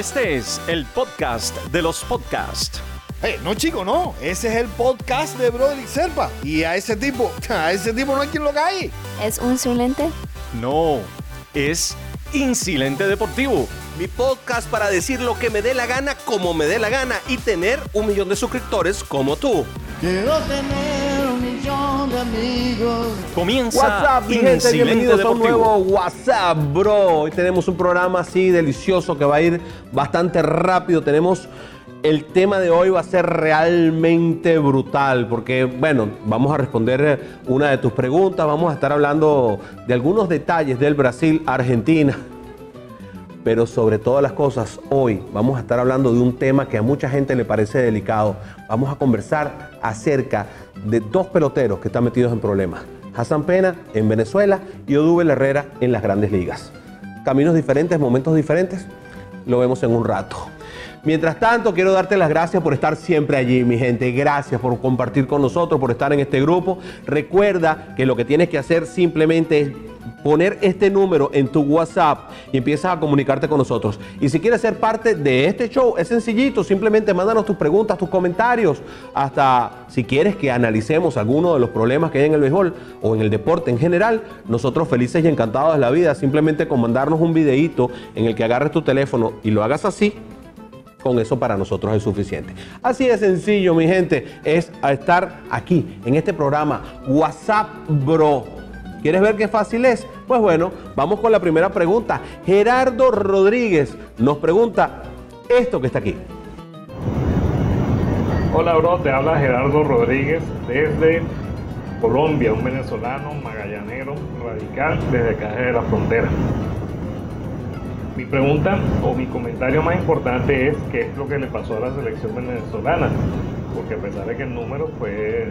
Este es el podcast de los podcasts. Hey, no chico, no. Ese es el podcast de Broderick Serpa. Y a ese tipo, a ese tipo no hay quien lo cae. ¿Es un silente? No, es Insilente Deportivo. Mi podcast para decir lo que me dé la gana como me dé la gana y tener un millón de suscriptores como tú. Quiero tener amigos. Comienza WhatsApp, mi gente, bienvenidos a un nuevo WhatsApp, bro. Hoy tenemos un programa así delicioso que va a ir bastante rápido. Tenemos el tema de hoy va a ser realmente brutal porque, bueno, vamos a responder una de tus preguntas, vamos a estar hablando de algunos detalles del Brasil-Argentina. Pero sobre todas las cosas, hoy vamos a estar hablando de un tema que a mucha gente le parece delicado. Vamos a conversar acerca de dos peloteros que están metidos en problemas. Hassan Pena en Venezuela y Odubel Herrera en las grandes ligas. Caminos diferentes, momentos diferentes, lo vemos en un rato. Mientras tanto, quiero darte las gracias por estar siempre allí, mi gente. Gracias por compartir con nosotros, por estar en este grupo. Recuerda que lo que tienes que hacer simplemente es poner este número en tu WhatsApp y empiezas a comunicarte con nosotros. Y si quieres ser parte de este show, es sencillito, simplemente mándanos tus preguntas, tus comentarios, hasta si quieres que analicemos alguno de los problemas que hay en el béisbol o en el deporte en general, nosotros felices y encantados de la vida, simplemente con mandarnos un videíto en el que agarres tu teléfono y lo hagas así, con eso para nosotros es suficiente. Así de sencillo, mi gente, es estar aquí en este programa WhatsApp Bro. ¿Quieres ver qué fácil es? Pues bueno, vamos con la primera pregunta. Gerardo Rodríguez nos pregunta esto que está aquí. Hola, bro, te habla Gerardo Rodríguez desde Colombia, un venezolano magallanero radical desde Caje de la Frontera. Mi pregunta o mi comentario más importante es qué es lo que le pasó a la selección venezolana, porque a pesar de que el número fue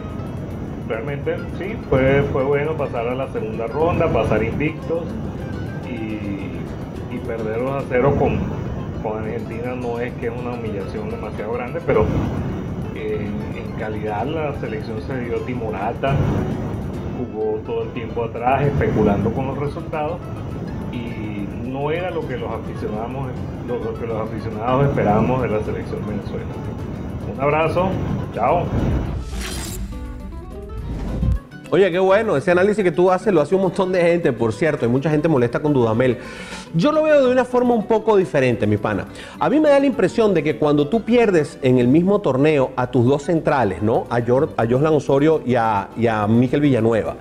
realmente sí, fue, fue bueno pasar a la segunda ronda, pasar invictos y, y perder 2 a 0 con, con Argentina no es que es una humillación demasiado grande, pero en, en calidad la selección se dio timorata, jugó todo el tiempo atrás especulando con los resultados y no era lo que los aficionados, lo que los aficionados esperábamos de la selección Venezuela. Un abrazo, chao. Oye, qué bueno, ese análisis que tú haces lo hace un montón de gente, por cierto, y mucha gente molesta con Dudamel. Yo lo veo de una forma un poco diferente, mi pana. A mí me da la impresión de que cuando tú pierdes en el mismo torneo a tus dos centrales, ¿no? A, Jor- a Joslan Osorio y a, y a Miquel Villanueva,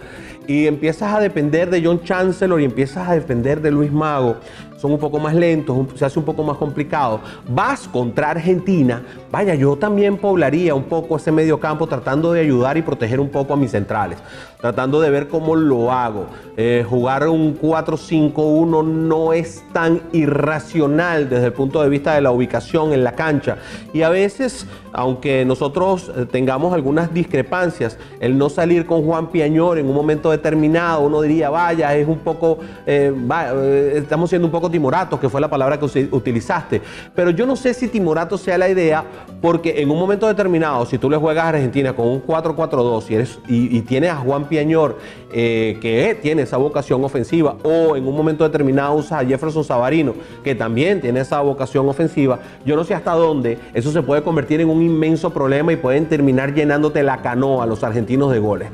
y empiezas a depender de John Chancellor y empiezas a depender de Luis Mago, son un poco más lentos, se hace un poco más complicado. Vas contra Argentina, vaya, yo también poblaría un poco ese medio campo tratando de ayudar y proteger un poco a mis centrales, tratando de ver cómo lo hago. Eh, jugar un 4-5-1 no es tan irracional desde el punto de vista de la ubicación en la cancha. Y a veces, aunque nosotros eh, tengamos algunas discrepancias, el no salir con Juan Piañor en un momento determinado, uno diría, vaya, es un poco, eh, estamos siendo un poco timoratos, que fue la palabra que utilizaste. Pero yo no sé si timorato sea la idea, porque en un momento determinado, si tú le juegas a Argentina con un 4-4-2 y, eres- y, y tienes a Juan Piañor, eh, que tiene esa vocación ofensiva, o en un momento determinado usas a Jefferson Savarino, que también tiene esa vocación ofensiva, yo no sé hasta dónde eso se puede convertir en un inmenso problema y pueden terminar llenándote la canoa a los argentinos de goles.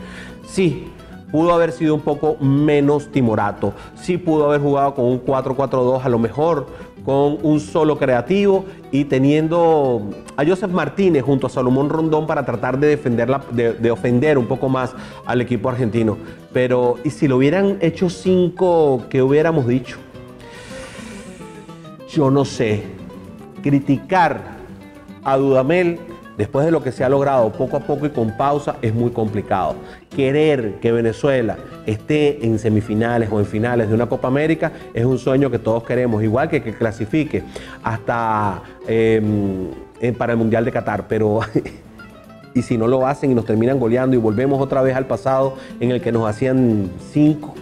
Sí, pudo haber sido un poco menos timorato. Sí pudo haber jugado con un 4-4-2, a lo mejor con un solo creativo y teniendo a Joseph Martínez junto a Salomón Rondón para tratar de, defenderla, de, de ofender un poco más al equipo argentino. Pero, ¿y si lo hubieran hecho cinco, qué hubiéramos dicho? Yo no sé. Criticar a Dudamel después de lo que se ha logrado poco a poco y con pausa es muy complicado. Querer que Venezuela esté en semifinales o en finales de una Copa América es un sueño que todos queremos, igual que que clasifique hasta eh, eh, para el Mundial de Qatar, pero y si no lo hacen y nos terminan goleando y volvemos otra vez al pasado en el que nos hacían cinco,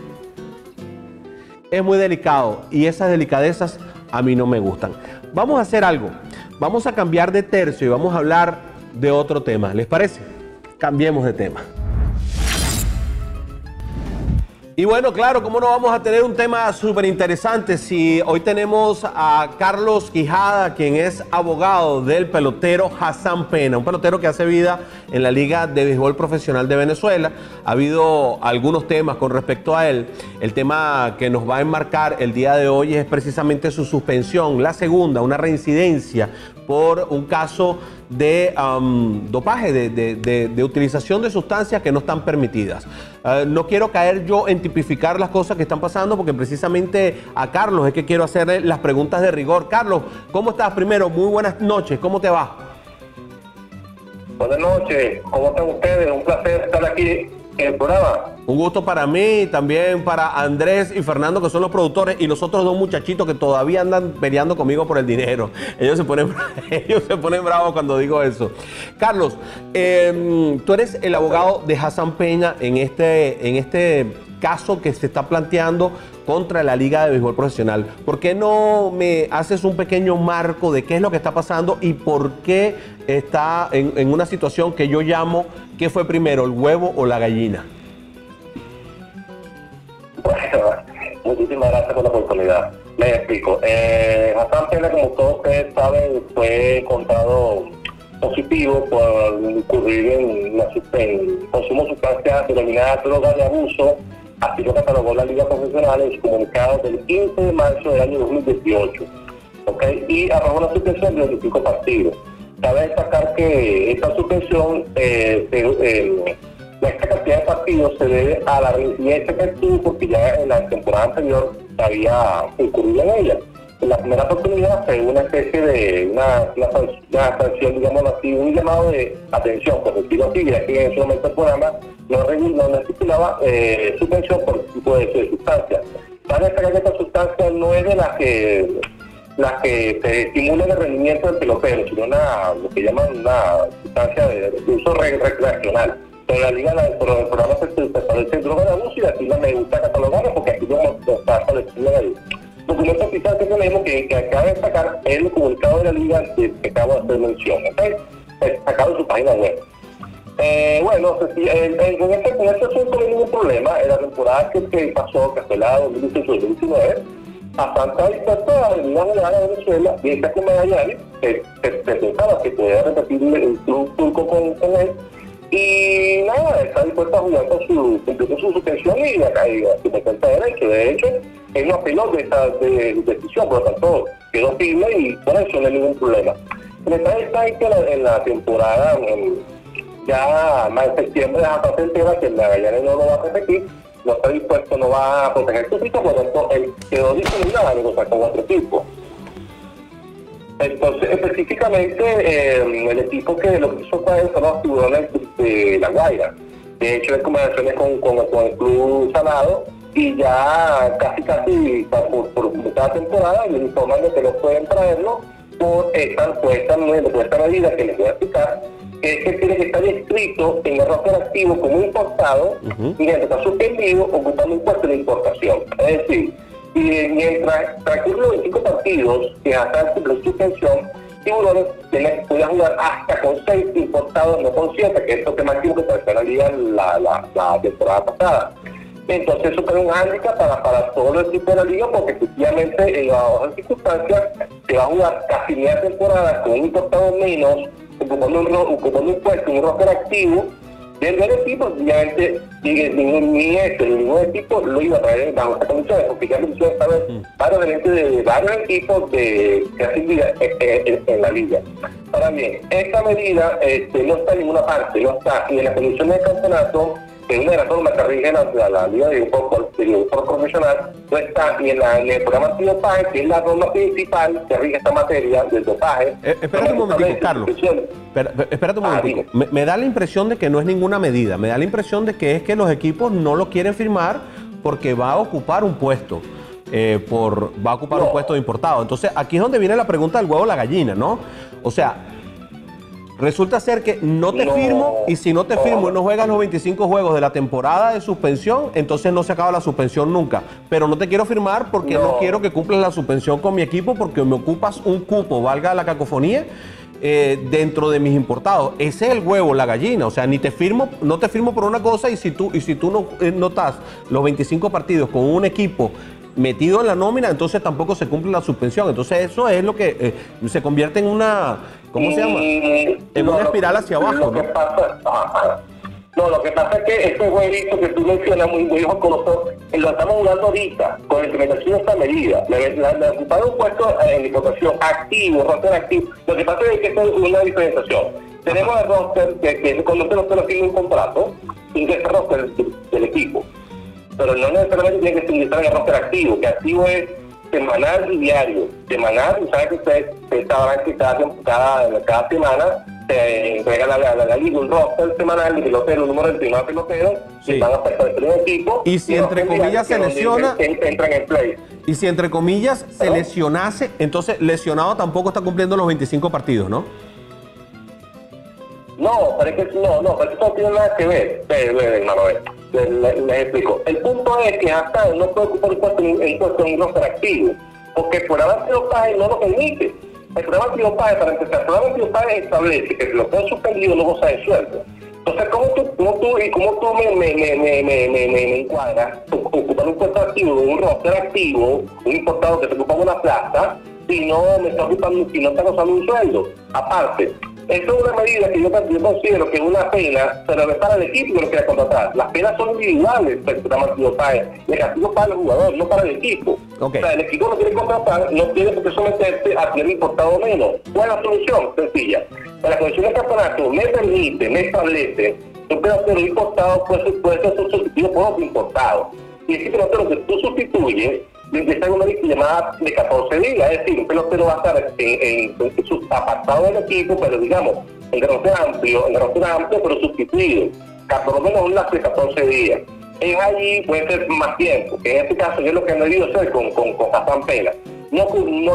es muy delicado y esas delicadezas a mí no me gustan. Vamos a hacer algo. Vamos a cambiar de tercio y vamos a hablar de otro tema. ¿Les parece? Cambiemos de tema. Y bueno, claro, ¿cómo no vamos a tener un tema súper interesante si hoy tenemos a Carlos Quijada, quien es abogado del pelotero Hassan Pena, un pelotero que hace vida en la Liga de Béisbol Profesional de Venezuela. Ha habido algunos temas con respecto a él. El tema que nos va a enmarcar el día de hoy es precisamente su suspensión, la segunda, una reincidencia por un caso de um, dopaje, de, de- de- utilización de sustancias que no están permitidas. Eh, no quiero caer yo en tipificar las cosas que están pasando porque precisamente a Carlos es que quiero hacerle las preguntas de rigor. Carlos, ¿cómo estás? Primero, muy buenas noches, ¿cómo te va? Buenas noches, ¿cómo están ustedes? Un placer estar aquí Un gusto para mí, también para Andrés y Fernando, que son los productores, y los otros dos muchachitos que todavía andan peleando conmigo por el dinero. Ellos se ponen, ellos se ponen bravos cuando digo eso. Carlos, eh, tú eres el abogado de Hassan Peña en este, en este caso que se está planteando contra la Liga de Béisbol Profesional. ¿Por qué no me haces un pequeño marco de qué es lo que está pasando y por qué está en, una situación que yo llamo, ¿qué fue primero, el huevo o la gallina? Bueno, muchísimas gracias por la oportunidad. Me explico. Eh, Hassan como todos ustedes saben, fue encontrado positivo por incurrir en, en consumo de sustancias denominadas drogas de abuso. Así lo catalogó la Liga Profesional en su comunicado del 15 de marzo del año 2018. ¿ok? Y arrojó una suspensión de 25 partidos. Cabe destacar que esta suspensión, eh, eh, esta cantidad de partidos se debe a la reincidencia que tuvo porque ya en la temporada anterior había incurrido en ella. La primera oportunidad fue una especie de una, una, una sanción, digamos así, un llamado de atención, por decirlo así, ya que en ese momento el programa no, no, no estipulaba eh, suspensión por tipo de, de sustancia. Cabe destacar que esta sustancia no es de las que las que te estimulan el rendimiento del pelotero, sino una, lo que llaman una sustancia de, uso re- recreacional. Pero la liga, la, por el programa se, se establece droga de abuso y así no me gusta catalogarlo porque aquí no está establecido el que que, que acaba de destacar es el comunicado de la liga que, que acabo de hacer mención, ¿ok? Sacado de su página web. Eh, bueno, sí, en, en- este, con este no hay ningún problema. En la temporada que, que pasó, que fue la 2018-2019, a Santa dispuesto a venir a jugar a Venezuela, y esta con Magallanes, se, se, pensaba que podía repetir el club turco con, con él, y nada, está dispuesto a jugar con su, cumpliendo su suspensión y acá y a su defensa de derecho. De hecho, él no apeló de de, decisión, por lo tanto, quedó firme y por eso no hay ningún problema. Detalle está en que la- en la temporada, ya más en septiembre Japón se entera que el Magallanes no lo va a repetir, no está dispuesto, no va a proteger su sitio, por lo tanto, él quedó disponible a negociar con otro equipo. Entonces, específicamente, eh, el equipo que lo que hizo fue son los tiburones de La Guaira. De hecho, hay conversaciones con, con, con el club Salado y ya casi, casi por, por mitad temporada le informan de que no pueden traerlo por esta, por esta, por esta medida que les voy a explicar, que es que tiene que estar inscrito en el roster activo como importado y mientras está suspendido ocupando un puesto de importación. Es decir, y mientras transcurren los 25 partidos que cumple su suspensión, Tiburones puede jugar hasta con 6 importados, no con 7, que es lo que máximo que se la liga la, temporada pasada. Entonces eso crea un hándicap para, para todo el equipo de la liga porque efectivamente en las otras circunstancias se va a jugar casi media temporada con un importado menos, ocupando un, ocupando un puesto, un roster activo del del equipo, obviamente ni, ningún, ni este ni ningún equipo lo iba a traer bajo estas condiciones, porque ya mencioné esta vez varios de varios equipos de, que hacen vida en, la liga. Ahora bien, esta medida este, no está en ninguna parte, no está ni en las condiciones de campeonato, que es una de las normas que rigen la, la, liga de fútbol profesional, no está ni en, la, en el programa antidopaje, que es la norma principal que rige esta materia del dopaje. Eh, espérate un momentico, Carlos. Espérate un Ah, momentico. Me, me da la impresión de que no es ninguna medida. Me da la impresión de que es que los equipos no lo quieren firmar porque va a ocupar un puesto. eh, por, va a ocupar un puesto de importado. Entonces, aquí es donde viene la pregunta del huevo o la gallina, ¿no? O sea, resulta ser que no te No. firmo y si no te firmo y no juegas los 25 juegos de la temporada de suspensión, entonces no se acaba la suspensión nunca. Pero no te quiero firmar porque no, No. quiero que cumplas la suspensión con mi equipo porque me ocupas un cupo, valga la cacofonía, eh, dentro de mis importados. Ese es el huevo, la gallina. O sea, ni te firmo, no te firmo por una cosa y si tú, y si tú no eh, no estás los 25 partidos con un equipo metido en la nómina, entonces tampoco se cumple la suspensión. Entonces eso es lo que eh, se convierte en una, ¿cómo se llama? Y- En no, una espiral hacia abajo, Lo que ¿no? pasa, ajá. No, lo que pasa es que este jueguito que tú mencionas muy muy jocoso, eh, lo estamos jugando ahorita, con la implementación de esta medida. La, la, la ocupar un puesto en la importación activo, roster activo. Lo que pasa es que esto es una diferenciación. Tenemos el roster, que, que es cuando usted no se firma un contrato, ingresa el roster del, del equipo. Pero no necesariamente tiene que ingresar en el roster activo, que activo es semanal y diario. Semanal, y sabe que usted, usted sabrá que cada, cada, cada semana se entrega la, la, la, la liga un roster semanal de pelotero, un número del primer pelotero, Sí. que van a pertenecer al equipo. Y si entre comillas se lesiona- entran en play. Y si entre comillas se ¿Perdón? lesionase, entonces lesionado tampoco está cumpliendo los 25 partidos, ¿no? No, pero es que no, no, pero eso no tiene nada que ver. Ve, ve, hermano, Les explico. El punto es que hasta no puede ocupar un puesto en puesto en un activo, porque el programa antidopaje no lo permite. El programa antidopaje, para empezar, el programa antidopaje establece que si lo pueden suspendido no goza de sueldo. Entonces, ¿cómo tú, cómo tú, y cómo tú me, me, me, me, me, encuadras ocupar un puesto activo, un roster activo, un importado que se ocupa en una plaza, si no me está ocupando, si no está gozando un sueldo? Aparte, es una medida que yo, yo considero que es una pena, pero es para el equipo que lo quiera contratar. Las penas son individuales para el castigo para el jugador, no para el equipo. O sea, el equipo no quiere contratar, no tiene por qué someterse a tener importado menos. ¿Cuál es la solución? Sencilla. La condición del campeonato me permite, me establece que un pelotero importado puede, ser- puede ser sustituido por otro importado. Y ese pelotero que tú sustituyes, empieza una llamada de 14 días. Es decir, un pelotero va a estar en, su apartado del equipo, pero digamos, en roster amplio, en roster amplio, pero sustituido. Por lo menos un lapso de 14 días. Es allí, puede ser más tiempo, que en este caso yo lo que he debido hacer con, con, con Hassan Pena. No,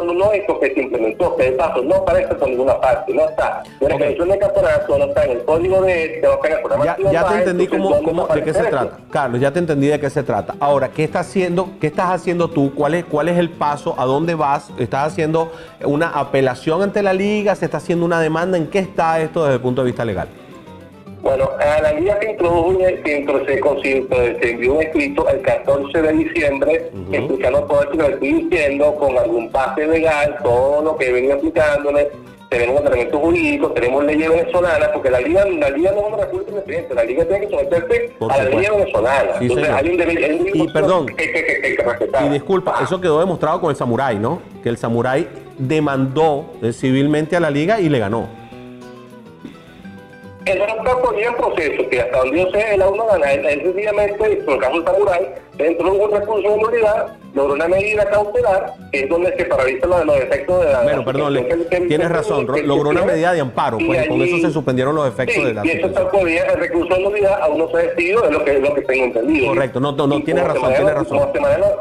no, no, esto que se implementó, que de paso no aparece por ninguna parte, no está. En la Ok. condición de campeonato, no está en el código de este, en el Ya, te entendí entonces, cómo, ¿dónde cómo- de qué se eso? trata. Carlos, ya te entendí de qué se trata. Ahora, ¿qué estás haciendo? ¿Qué estás haciendo tú? ¿Cuál es, cuál es el paso? ¿A dónde vas? ¿Estás haciendo una apelación ante la liga? ¿Se está haciendo una demanda? ¿En qué está esto desde el punto de vista legal? Bueno, a la liga se introdujo, un- se, se, envió un escrito el 14 de diciembre explicando todo esto que le estoy diciendo con algún pase legal, todo lo que venía explicándole. Tenemos tratamiento jurídico, tenemos leyes venezolanas, porque la liga, la liga no es una república independiente, la liga tiene que someterse Por a la ley venezolana. Sí, Entonces hay un deber, hay un Y perdón. que, que. Y disculpa, Ah. eso quedó demostrado con el Samurai, ¿no? Que el Samurai demandó eh, civilmente a la liga y le ganó. Eso no está todavía en proceso, que hasta donde yo sé, él aún no gana. Él, él sencillamente, por el caso del Samurai, entró en un recurso de nulidad, logró una medida cautelar, que es donde se paraliza los, los efectos de la. Bueno, perdón, le- que- que- tienes que- razón, logró una medida de amparo, pues, con eso se suspendieron los efectos sí, de la Y eso está todavía, el recurso de nulidad aún no se ha decidido, es lo que, es lo que tengo entendido. Correcto, no, no, no, tienes razón, tienes razón.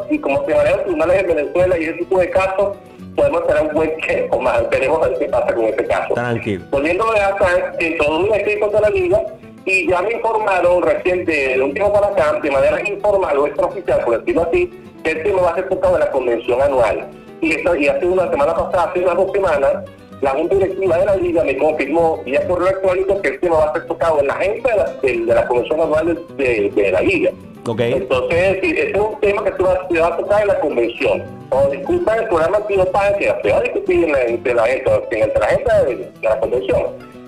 Y como se manejan los tribunales en Venezuela y ese tipo de casos, podemos tener un buen tiempo más. Veremos a ver qué pasa con este caso. Tranquilo. Volviendo a Hassan, introdujo un escrito de la liga y ya me informaron recién de un tiempo para acá, de manera informal o extraoficial, por decirlo así, que el tema va a ser tocado en la convención anual. Y, esto, y hace una semana pasada, hace unas dos semanas, la Junta Directiva de la Liga me confirmó vía correo electrónico que el tema va a ser tocado en la agenda de la, de, de la convención anual de, de la Liga. Entonces, ese es un tema que se va, se va a tocar en la convención. Cuando discutan el programa antidopaje, que se va a discutir en la, entre la, entre la agenda de, de la convención,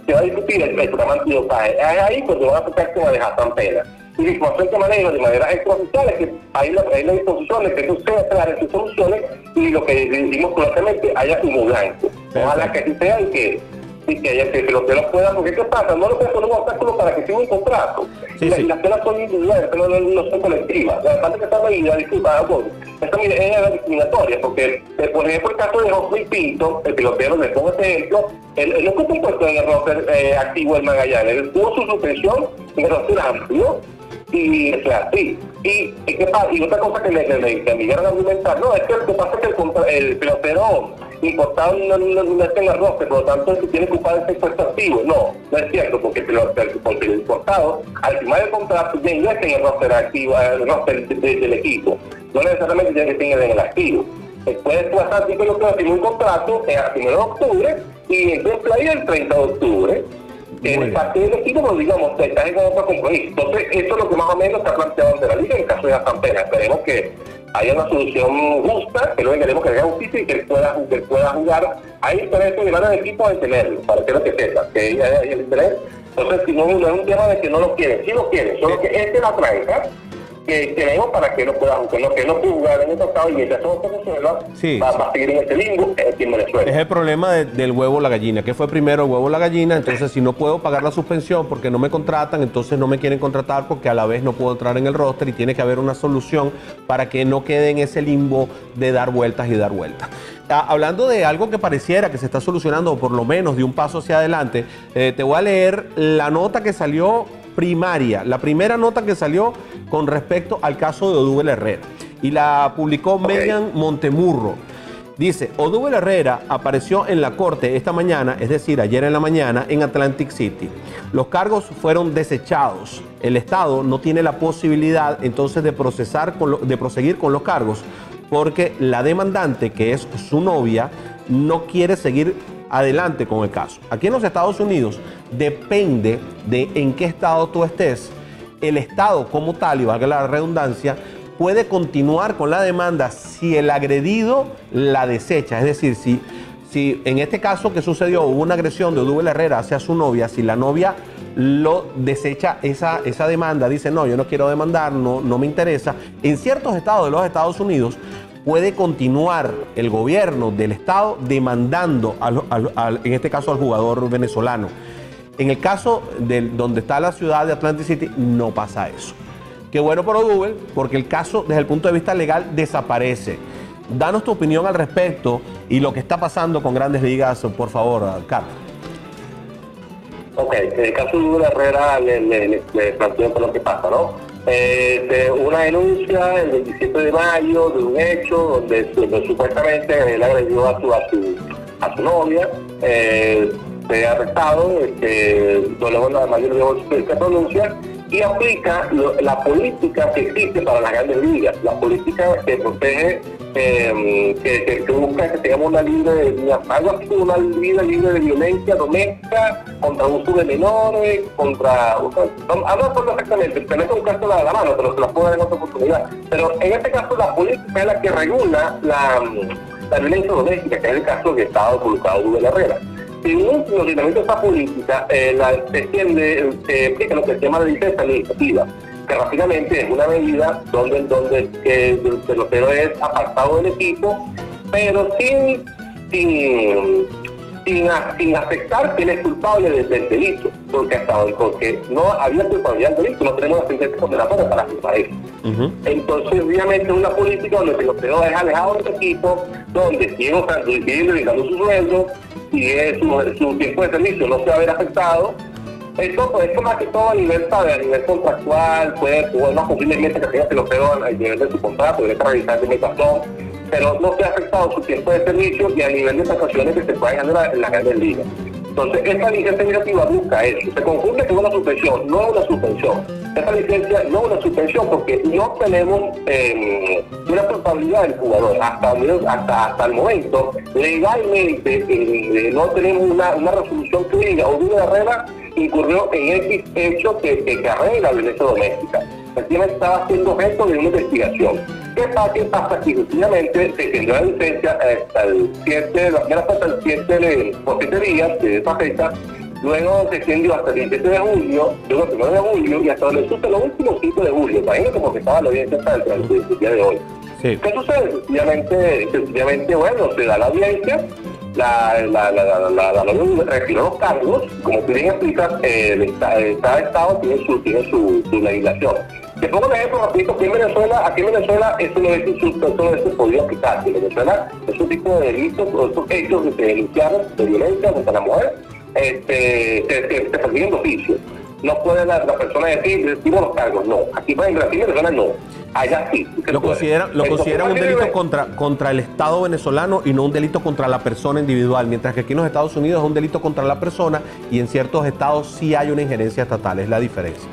se va a discutir el, el programa antidopaje. Es ahí cuando van a tocar tema de Hassan Pena. Y la información que manejo de manera extraoficial es que hay la, hay la disposición de que ustedes aclaren sus soluciones y lo que decimos correctamente haya humo blanco. Ojalá que así sea y que que haya que los pelos puedan, porque ¿qué pasa? No lo pueden poner un obstáculo para que siga un contrato. Sí, y, la- sí. las penas son individuales, pero no, no son colectivas. La parte que esta medida, disculpa, bueno, esta medida es discriminatoria, porque, eh, por ejemplo, el caso de José Pinto, el pilotero, le pongo este ejemplo, él, él no un puesto en el roster eh, activo del Magallanes, él tuvo su suspensión en el roster amplio, y o sea, sí. Y, y, ¿qué pasa? y otra cosa que me llegaron a argumentar, no, es que lo que pasa es que el, el pelotero importado no, no, no en el roster, por lo tanto él tiene que ocupar ese puesto activo. No, no es cierto, porque el, pelotero- porque el importado, al firmar el contrato, ya ingresa en el roster activo, el roster de- de- del equipo. No necesariamente tiene que estar en el activo. Después tú vas a decir que lo un contrato eh, a primero de octubre y entró en playa el 30 de octubre. En el parte del equipo, pues digamos, estás en otro compromiso. Entonces, eso es lo que más o menos está planteado ante la liga en el caso de Hassan Pena. Esperemos que haya una solución justa, que luego queremos que haya justicia y que él pueda, que él pueda jugar. Hay interés en llevar al equipo a tenerlo, para que lo que sepa, que haya haya el interés. Entonces, si no, no es un tema de que no lo quieren, sí lo quieren, solo que esta es la franja que tenemos para que no pueda jugar, no, que no pueda jugar en el estado y mientras resuelva, Sí. va, va a seguir en ese limbo aquí en Venezuela. Es el problema de- del huevo o la gallina. ¿Qué fue primero, el huevo o la gallina? Entonces, si no puedo pagar la suspensión porque no me contratan, entonces no me quieren contratar porque a la vez no puedo entrar en el roster y tiene que haber una solución para que no quede en ese limbo de dar vueltas y dar vueltas. Ah, Hablando de algo que pareciera que se está solucionando, o por lo menos de un paso hacia adelante, eh, te voy a leer la nota que salió primaria, la primera nota que salió con respecto al caso de Odubel Herrera. Y la publicó Megan Montemurro. Dice, Odubel Herrera apareció en la corte esta mañana, es decir, ayer en la mañana, en Atlantic City. Los cargos fueron desechados. El Estado no tiene la posibilidad entonces de procesar, con lo- de proseguir con los cargos, porque la demandante, que es su novia, no quiere seguir adelante con el caso. Aquí en los Estados Unidos depende de en qué estado tú estés, el Estado como tal, y valga la redundancia, puede continuar con la demanda si el agredido la desecha. Es decir, si, si en este caso que sucedió hubo una agresión de Odubel Herrera hacia su novia, si la novia lo desecha esa, esa demanda, dice no, yo no quiero demandar, no, no me interesa, en ciertos estados de los Estados Unidos puede continuar el gobierno del estado demandando, al- en este caso al jugador venezolano. En el caso de donde está la ciudad de Atlantic City, no pasa eso. Qué bueno por Odubel, porque el caso desde el punto de vista legal desaparece. Danos tu opinión al respecto y lo que está pasando con grandes ligas, por favor, Carlos. Ok, en el caso de Hugo Herrera le, le planteo por lo que pasa, ¿no? Eh, de una denuncia el 27 de mayo de un hecho donde, supuestamente él agredió a su, a su, a su novia, eh, fue arrestado, este, la mayor de se pronuncia y aplica la política que existe para las grandes ligas, la política que protege, eh, que, que- que busca que tengamos una libre, algo así como una vida libre de violencia doméstica, contra uso de menores, contra, no me acuerdo exactamente, pero es un caso la, la mano, pero se la puedo dar en otra oportunidad. Pero en este caso la política es la que regula la, la violencia doméstica, que es el caso que estaba involucrado Rubén Herrera. Según los lineamientos de esta política, eh, la, se extiende, se aplica lo que se llama la licencia administrativa, que rápidamente es una medida donde, donde que el pelotero es apartado del equipo, pero sin, sin, sin, sin afectar que él es culpable del, del delito, porque hasta hoy, porque no había culpabilidad del delito, no tenemos la sentencia condenatoria para afirmar eso. Entonces, obviamente, es una política donde el pelotero es alejado del equipo, donde sigue usando- sigue dedicando su sueldo, y es su, su tiempo de servicio no se va a ver afectado. Esto, pues, esto más que todo a nivel, a nivel contractual, puede, o más posiblemente que tenga pelotero al nivel de su contrato, de revisar de pero no se ha afectado su tiempo de servicio y a nivel de prestaciones que se pueden ganar en la, grandes ligas. Entonces, esta licencia administrativa busca eso. Se confunde con una suspensión, no es una suspensión. Esta licencia no es una suspensión porque no tenemos eh, una culpabilidad del jugador. Hasta, hasta, hasta el momento, legalmente, eh, no tenemos una, una resolución que diga, Odino Herrera incurrió en X hecho que, que, que arregla la violencia doméstica. Efectivamente estaba siendo objeto de una investigación. ¿Qué pasa? ¿Qué pasa? Que efectivamente se tendrá la licencia hasta el 7, la primera fue hasta el 7 de, por 7 días de esa fecha, luego se extendió hasta el 17 de julio, luego el 1 de julio y hasta los últimos 5 de julio. Imagínate como que estaba la audiencia hasta el, día de hoy. Sí. ¿Qué sucede? Sencillamente, sencillamente, bueno, se da la audiencia, la, la, la, la, retiró los cargos, como tú bien explicas, cada estado tiene su, tiene su, legislación. Te pongo un ejemplo rapidito, aquí en Venezuela, aquí en Venezuela eso no es insulto, eso no se podría aplicar. En Venezuela es un tipo de delitos, o esos hechos que se denunciaron de violencia contra la mujer, este, se, persiguen de oficio. No puede la, persona decir, recibo los cargos, no. Aquí, en Venezuela no. Allá sí. sí Lo consideran, lo consideran un delito contra, contra el Estado venezolano y no un delito contra la persona individual, mientras que aquí en los Estados Unidos es un delito contra la persona y en ciertos estados sí hay una injerencia estatal, es la diferencia.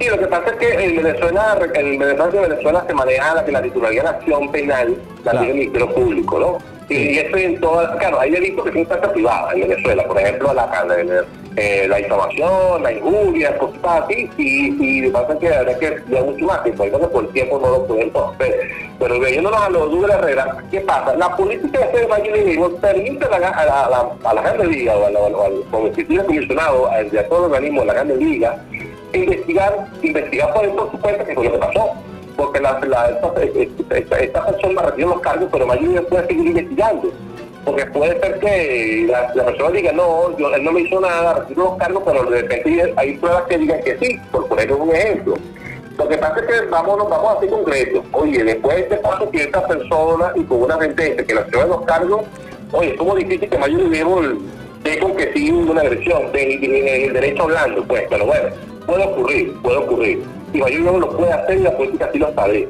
Sí, lo que pasa es que en Venezuela, en Venezuela, de Venezuela se maneja la, la titularidad de la acción penal, la Claro. tiene el Ministerio Público, ¿no? Y eso en todas, claro, hay delitos que son instancia privada en Venezuela, por ejemplo, la, la, eh, la difamación, la injuria, cosas así, y, y de pasa que habrá que estudiar mucho más tiempo, entonces por el tiempo no lo pueden hacer. Pero viéndonos a los Douglas Herrera, ¿qué pasa? La política de este de permite a la, a la, a la, a la Grande Liga o, a la, o al Comisión Comisionado, al de todo organismo de la Grande Liga, investigar, investigar por esto supuesto que fue lo que pasó. Porque la, la, esta, esta, esta persona recibió los cargos, pero Mayudia puede seguir investigando. Porque puede ser que la, persona diga, no, yo, él no me hizo nada, recibió los cargos, pero de repente hay pruebas que digan que sí, por poner un ejemplo. Lo que pasa es que vamos, vamos a ser concretos. Oye, después de este paso que esta persona y con una sentencia que la lleva los cargos, oye, es como difícil que Mayudia dé con que sí una agresión, de, de, de, el derecho hablando, pues, pero bueno, puede ocurrir, puede ocurrir. Y Mayudia lo puede hacer y la política sí lo establece.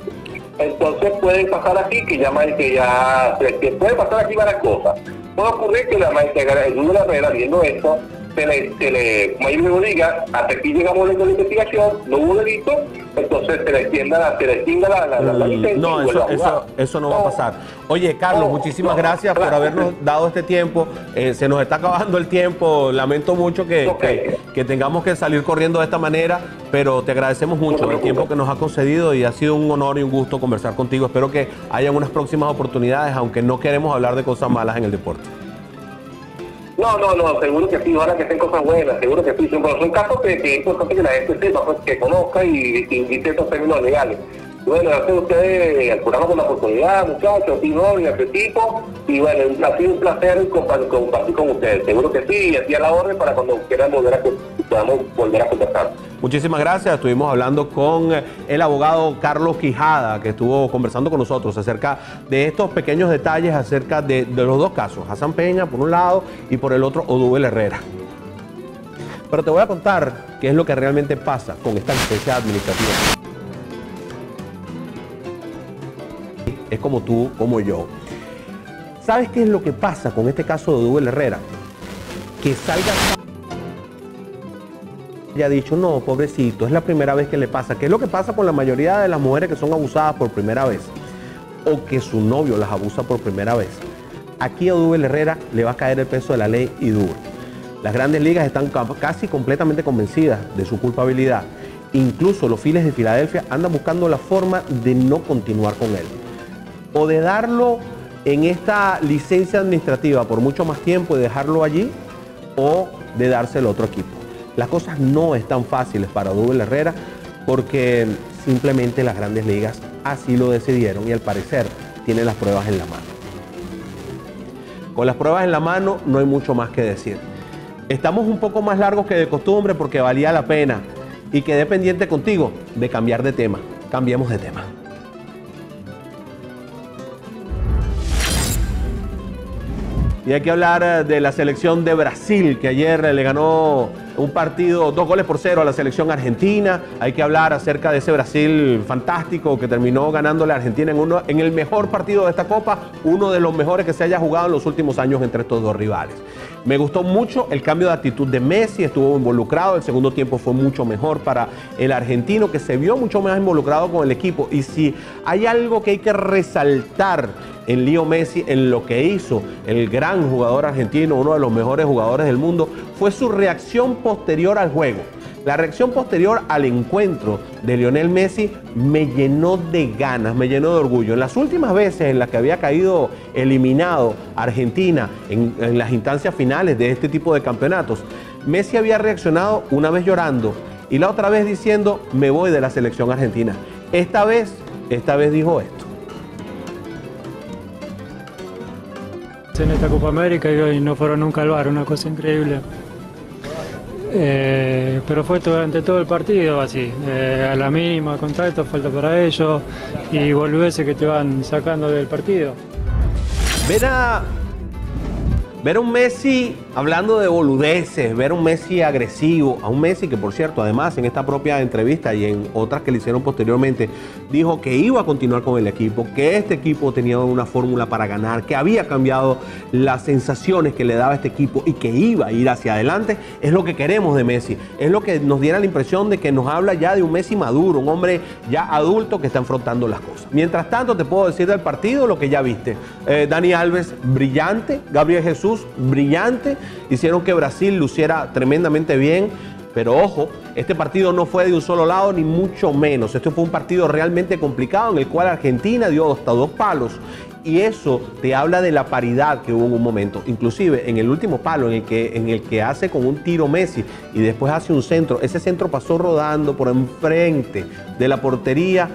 Entonces puede pasar aquí que ya, que ya que puede pasar aquí varias cosas. Puede ocurrir que la maestra el la Herrera, viendo esto, se le, se le, como yo diga, hasta aquí llegamos a la investigación, no hubo delito, entonces se le extienda la, se le la, la, la, licencia. No, y eso, eso, eso no va a pasar. Oye, Carlos, No, muchísimas no, gracias por habernos dado este tiempo. Eh, se nos está acabando el tiempo. Lamento mucho que, que, que tengamos que salir corriendo de esta manera, pero te agradecemos mucho el tiempo que nos has concedido y ha sido un honor y un gusto conversar contigo. Espero que hayan unas próximas oportunidades, aunque no queremos hablar de cosas malas en el deporte. No, no, no, seguro que sí, ahora que estén cosas buenas, seguro que sí, pero son casos que, es importante que la gente sepa, pues, que conozca y invite estos términos legales. Bueno, gracias a ustedes, al programa por la oportunidad, muchachos, y no, y este tipo, y bueno, ha sido un placer compartir, con ustedes, seguro que sí, y así a la orden para cuando quieran volver a, podamos volver a conversar. Muchísimas gracias. Estuvimos hablando con el abogado Carlos Quijada, que estuvo conversando con nosotros acerca de estos pequeños detalles acerca de, de los dos casos, Hassan Peña por un lado y por el otro Odubel Herrera. Pero te voy a contar qué es lo que realmente pasa con esta licencia administrativa. Es como tú, como yo. ¿Sabes qué es lo que pasa con este caso de Odubel Herrera? Que salga ella ha dicho, no, pobrecito, es la primera vez que le pasa. ¿Qué es lo que pasa con la mayoría de las mujeres que son abusadas por primera vez? O que su novio las abusa por primera vez. Aquí a Herrera le va a caer el peso de la ley y duro. Las grandes ligas están ca- casi completamente convencidas de su culpabilidad. Incluso los files de Filadelfia andan buscando la forma de no continuar con él. O de darlo en esta licencia administrativa por mucho más tiempo y dejarlo allí, o de dárselo a otro equipo. Las cosas no están fáciles para Odubel Herrera porque simplemente las grandes ligas así lo decidieron y al parecer tienen las pruebas en la mano. Con las pruebas en la mano no hay mucho más que decir. Estamos un poco más largos que de costumbre porque valía la pena y quedé pendiente contigo de cambiar de tema. Cambiemos de tema. Y hay que hablar eh, de la selección de Brasil, que ayer le ganó un partido, dos goles por cero a la selección argentina. Hay que hablar acerca de ese Brasil fantástico que terminó ganándole a Argentina en, uno, en el mejor partido de esta Copa, uno de los mejores que se haya jugado en los últimos años entre estos dos rivales. Me gustó mucho el cambio de actitud de Messi, estuvo involucrado, el segundo tiempo fue mucho mejor para el argentino que se vio mucho más involucrado con el equipo. Y si hay algo que hay que resaltar en Leo Messi, en lo que hizo el gran jugador argentino, uno de los mejores jugadores del mundo, fue su reacción posterior al juego. La reacción posterior al encuentro de Lionel Messi me llenó de ganas, me llenó de orgullo. En las últimas veces en las que había caído eliminado Argentina en, las instancias finales de este tipo de campeonatos, Messi había reaccionado una vez llorando y la otra vez diciendo me voy de la selección argentina. Esta vez, esta vez dijo esto. en esta Copa América y no fueron nunca al bar, una cosa increíble. Eh, pero fue durante todo el partido así, eh, a la mínima contacto, falta para ellos y volvese que te van sacando del partido. Ven a, Ver a un Messi hablando de boludeces, ver a un Messi agresivo, a un Messi que por cierto, además en esta propia entrevista y en otras que le hicieron posteriormente, dijo que iba a continuar con el equipo, que este equipo tenía una fórmula para ganar, que había cambiado las sensaciones que le daba este equipo y que iba a ir hacia adelante, es lo que queremos de Messi. Es lo que nos diera la impresión de que nos habla ya de un Messi maduro, un hombre ya adulto que está enfrentando las cosas. Mientras tanto, te puedo decir del partido lo que ya viste. Eh, Dani Alves, brillante, Gabriel Jesús, brillante, hicieron que Brasil luciera tremendamente bien. Pero ojo, este partido no fue de un solo lado, ni mucho menos. Este fue un partido realmente complicado en el cual Argentina dio hasta dos palos. Y eso te habla de la paridad que hubo en un momento. Inclusive en el último palo, en el que, en el que hace con un tiro Messi y después hace un centro, ese centro pasó rodando por enfrente de la portería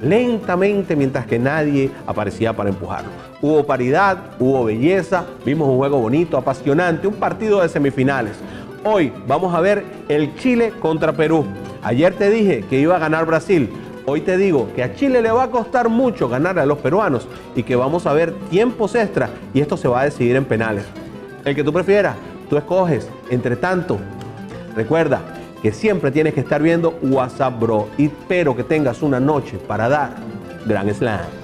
lentamente mientras que nadie aparecía para empujarlo. Hubo paridad, hubo belleza, vimos un juego bonito, apasionante, un partido de semifinales. Hoy vamos a ver el Chile contra Perú. Ayer te dije que iba a ganar Brasil. Hoy te digo que a Chile le va a costar mucho ganar a los peruanos y que vamos a ver tiempos extra y esto se va a decidir en penales. El que tú prefieras, tú escoges. Entre tanto, recuerda que siempre tienes que estar viendo WhatsApp Bro y espero que tengas una noche para dar Gran Slam.